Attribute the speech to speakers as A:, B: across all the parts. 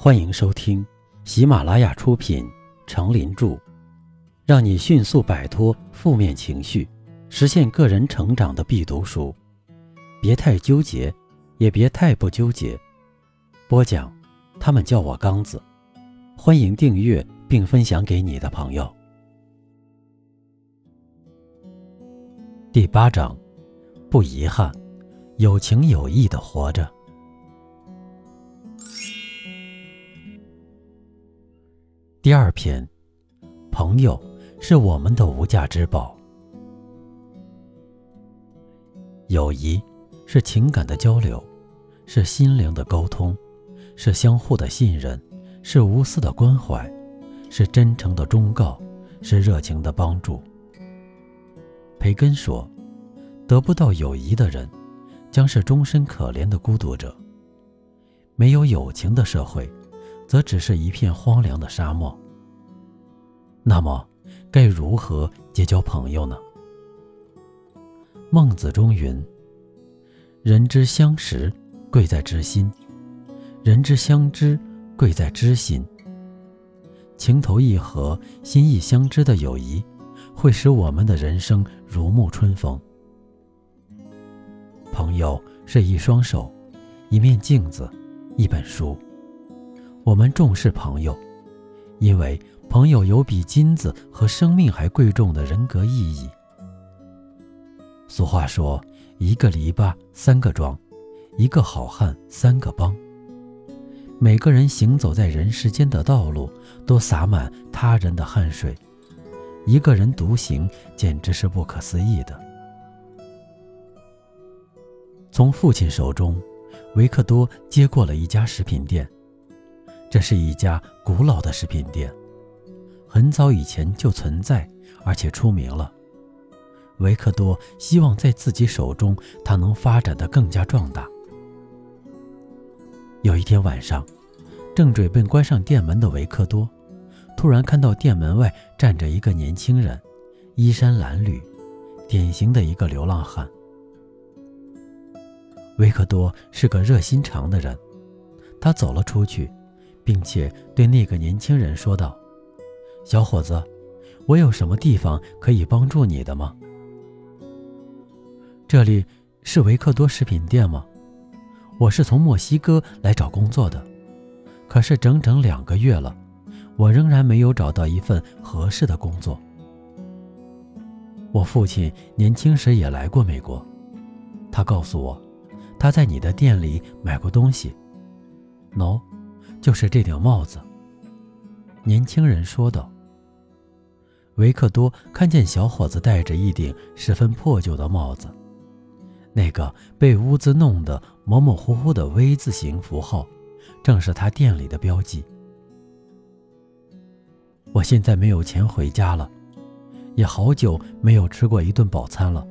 A: 欢迎收听喜马拉雅出品《成林著》，让你迅速摆脱负面情绪，实现个人成长的必读书。别太纠结，也别太不纠结。播讲，他们叫我刚子。欢迎订阅并分享给你的朋友。第八章，不遗憾，有情有义的活着。第二篇，朋友是我们的无价之宝。友谊是情感的交流，是心灵的沟通，是相互的信任，是无私的关怀，是真诚的忠告，是热情的帮助。培根说：“得不到友谊的人，将是终身可怜的孤独者。没有友情的社会。”则只是一片荒凉的沙漠。那么，该如何结交朋友呢？孟子中云：“人之相识，贵在知心；人之相知，贵在知心。”情投意合、心意相知的友谊，会使我们的人生如沐春风。朋友是一双手，一面镜子，一本书。我们重视朋友，因为朋友有比金子和生命还贵重的人格意义。俗话说：“一个篱笆三个桩，一个好汉三个帮。”每个人行走在人世间的道路，都洒满他人的汗水，一个人独行简直是不可思议的。从父亲手中，维克多接过了一家食品店。这是一家古老的食品店，很早以前就存在，而且出名了。维克多希望在自己手中，它能发展的更加壮大。有一天晚上，正准备关上店门的维克多，突然看到店门外站着一个年轻人，衣衫褴褛，典型的一个流浪汉。维克多是个热心肠的人，他走了出去。并且对那个年轻人说道：“小伙子，我有什么地方可以帮助你的吗？这里是维克多食品店吗？我是从墨西哥来找工作的，可是整整两个月了，我仍然没有找到一份合适的工作。我父亲年轻时也来过美国，他告诉我，他在你的店里买过东西。喏。”就是这顶帽子。”年轻人说道。维克多看见小伙子戴着一顶十分破旧的帽子，那个被污渍弄得模模糊糊的 V 字形符号，正是他店里的标记。我现在没有钱回家了，也好久没有吃过一顿饱餐了。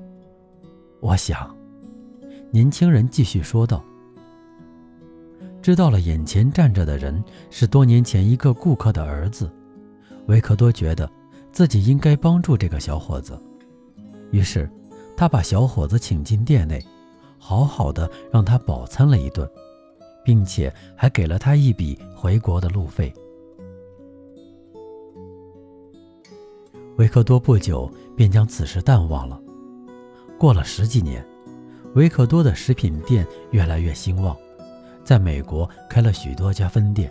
A: 我想，年轻人继续说道。知道了，眼前站着的人是多年前一个顾客的儿子，维克多觉得自己应该帮助这个小伙子，于是他把小伙子请进店内，好好的让他饱餐了一顿，并且还给了他一笔回国的路费。维克多不久便将此事淡忘了。过了十几年，维克多的食品店越来越兴旺。在美国开了许多家分店。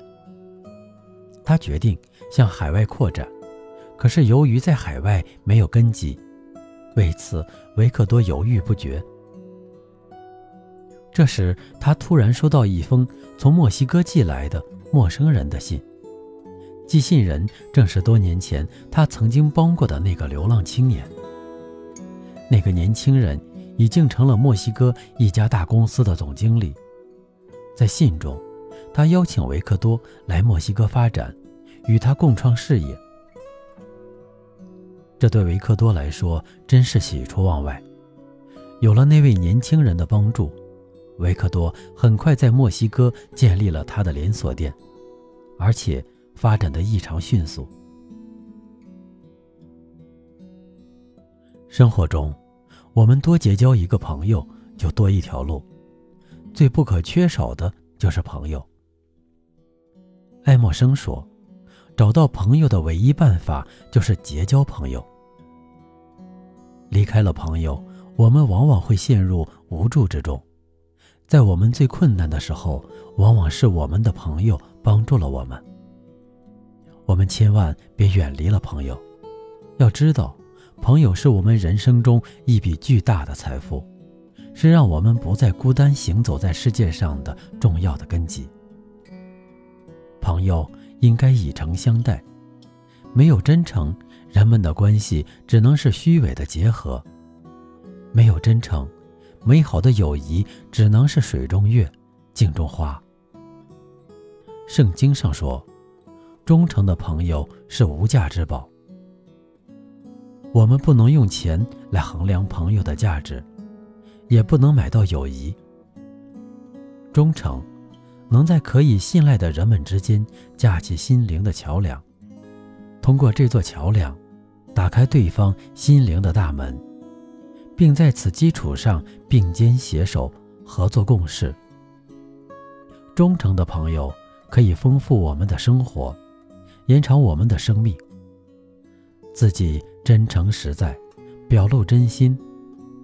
A: 他决定向海外扩展，可是由于在海外没有根基，为此维克多犹豫不决。这时，他突然收到一封从墨西哥寄来的陌生人的信，寄信人正是多年前他曾经帮过的那个流浪青年。那个年轻人已经成了墨西哥一家大公司的总经理。在信中，他邀请维克多来墨西哥发展，与他共创事业。这对维克多来说真是喜出望外。有了那位年轻人的帮助，维克多很快在墨西哥建立了他的连锁店，而且发展的异常迅速。生活中，我们多结交一个朋友，就多一条路。最不可缺少的就是朋友。爱默生说：“找到朋友的唯一办法就是结交朋友。离开了朋友，我们往往会陷入无助之中。在我们最困难的时候，往往是我们的朋友帮助了我们。我们千万别远离了朋友。要知道，朋友是我们人生中一笔巨大的财富，是让我们不再孤单行走在世界上的重要的根基。”朋友应该以诚相待，没有真诚，人们的关系只能是虚伪的结合；没有真诚，美好的友谊只能是水中月，镜中花。圣经上说，忠诚的朋友是无价之宝。我们不能用钱来衡量朋友的价值，也不能买到友谊。忠诚。能在可以信赖的人们之间架起心灵的桥梁，通过这座桥梁，打开对方心灵的大门，并在此基础上并肩携手合作共事。忠诚的朋友可以丰富我们的生活，延长我们的生命。自己真诚实在，表露真心，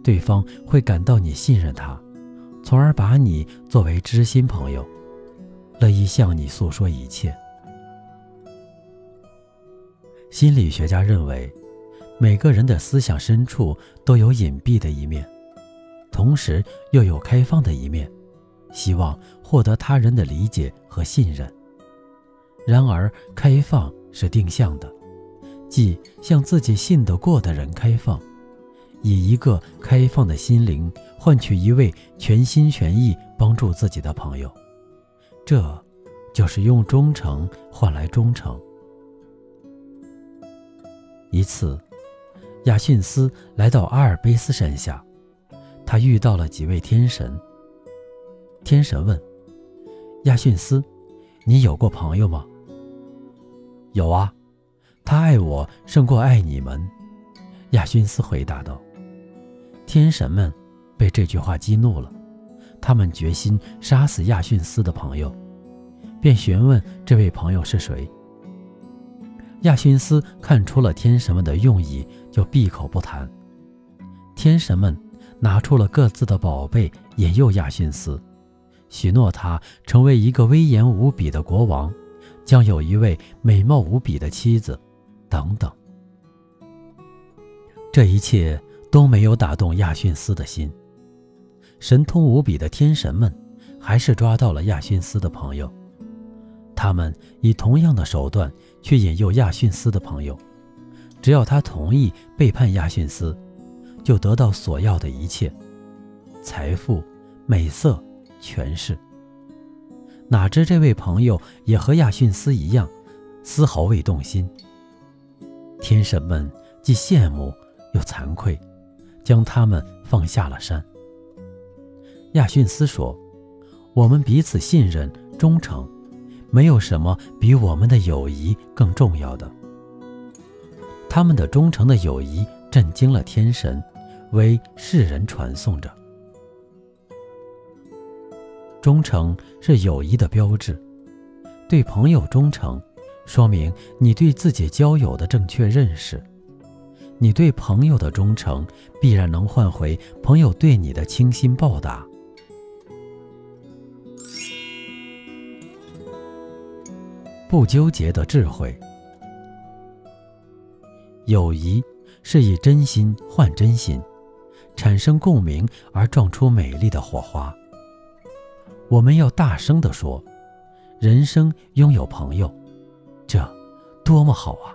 A: 对方会感到你信任他，从而把你作为知心朋友。乐意向你诉说一切。心理学家认为，每个人的思想深处都有隐蔽的一面，同时又有开放的一面，希望获得他人的理解和信任。然而，开放是定向的，即向自己信得过的人开放，以一个开放的心灵换取一位全心全意帮助自己的朋友。这，就是用忠诚换来忠诚。一次，亚逊斯来到阿尔卑斯山下，他遇到了几位天神。天神问：“亚逊斯，你有过朋友吗？”“有啊，他爱我胜过爱你们。”亚逊斯回答道。天神们被这句话激怒了。他们决心杀死亚逊斯的朋友，便询问这位朋友是谁。亚逊斯看出了天神们的用意，就闭口不谈。天神们拿出了各自的宝贝，引诱亚逊斯，许诺他成为一个威严无比的国王，将有一位美貌无比的妻子，等等。这一切都没有打动亚逊斯的心。神通无比的天神们，还是抓到了亚逊斯的朋友。他们以同样的手段去引诱亚逊斯的朋友，只要他同意背叛亚逊斯，就得到所要的一切：财富、美色、权势。哪知这位朋友也和亚逊斯一样，丝毫未动心。天神们既羡慕又惭愧，将他们放下了山。亚逊斯说：“我们彼此信任、忠诚，没有什么比我们的友谊更重要的。”他们的忠诚的友谊震惊了天神，为世人传颂着。忠诚是友谊的标志，对朋友忠诚，说明你对自己交友的正确认识。你对朋友的忠诚，必然能换回朋友对你的倾心报答。不纠结的智慧，友谊是以真心换真心，产生共鸣而撞出美丽的火花。我们要大声地说：“人生拥有朋友，这多么好啊！”